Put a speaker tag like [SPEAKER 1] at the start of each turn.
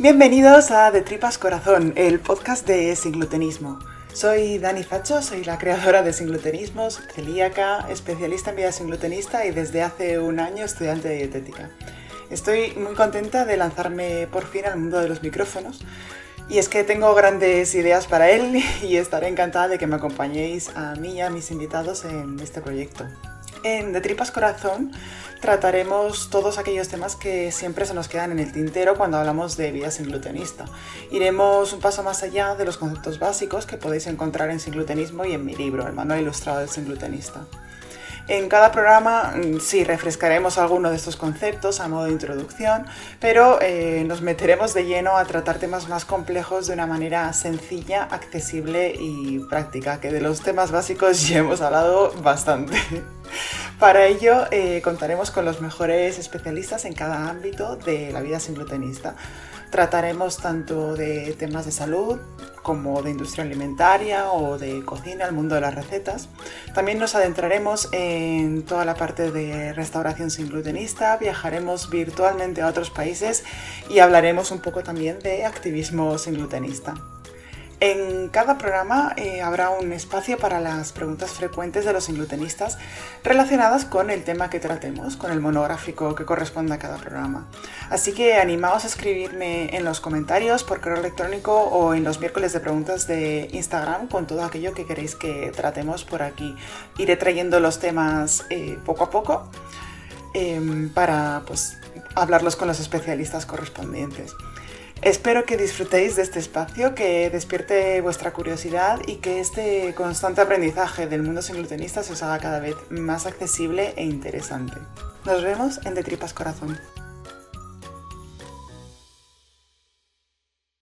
[SPEAKER 1] Bienvenidos a De Tripas Corazón, el podcast de Singlutenismo. Soy Dani Facho, soy la creadora de Singlutenismos, celíaca, especialista en vida singlutenista y desde hace un año estudiante de dietética. Estoy muy contenta de lanzarme por fin al mundo de los micrófonos y es que tengo grandes ideas para él y estaré encantada de que me acompañéis a mí y a mis invitados en este proyecto. En De Tripas Corazón trataremos todos aquellos temas que siempre se nos quedan en el tintero cuando hablamos de vida sin glutenista. Iremos un paso más allá de los conceptos básicos que podéis encontrar en Sin Glutenismo y en mi libro, El Manual Ilustrado del Sin Glutenista. En cada programa mm, sí refrescaremos alguno de estos conceptos a modo de introducción, pero eh, nos meteremos de lleno a tratar temas más complejos de una manera sencilla, accesible y práctica, que de los temas básicos ya hemos hablado bastante. Para ello eh, contaremos con los mejores especialistas en cada ámbito de la vida sin glutenista. Trataremos tanto de temas de salud como de industria alimentaria o de cocina, el mundo de las recetas. También nos adentraremos en toda la parte de restauración sin glutenista, viajaremos virtualmente a otros países y hablaremos un poco también de activismo sin glutenista. En cada programa eh, habrá un espacio para las preguntas frecuentes de los inglutenistas relacionadas con el tema que tratemos, con el monográfico que corresponda a cada programa. Así que animaos a escribirme en los comentarios por correo electrónico o en los miércoles de preguntas de Instagram con todo aquello que queréis que tratemos por aquí. Iré trayendo los temas eh, poco a poco em, para pues, hablarlos con los especialistas correspondientes. Espero que disfrutéis de este espacio, que despierte vuestra curiosidad y que este constante aprendizaje del mundo sin glutenista se os haga cada vez más accesible e interesante. Nos vemos en De Tripas Corazón.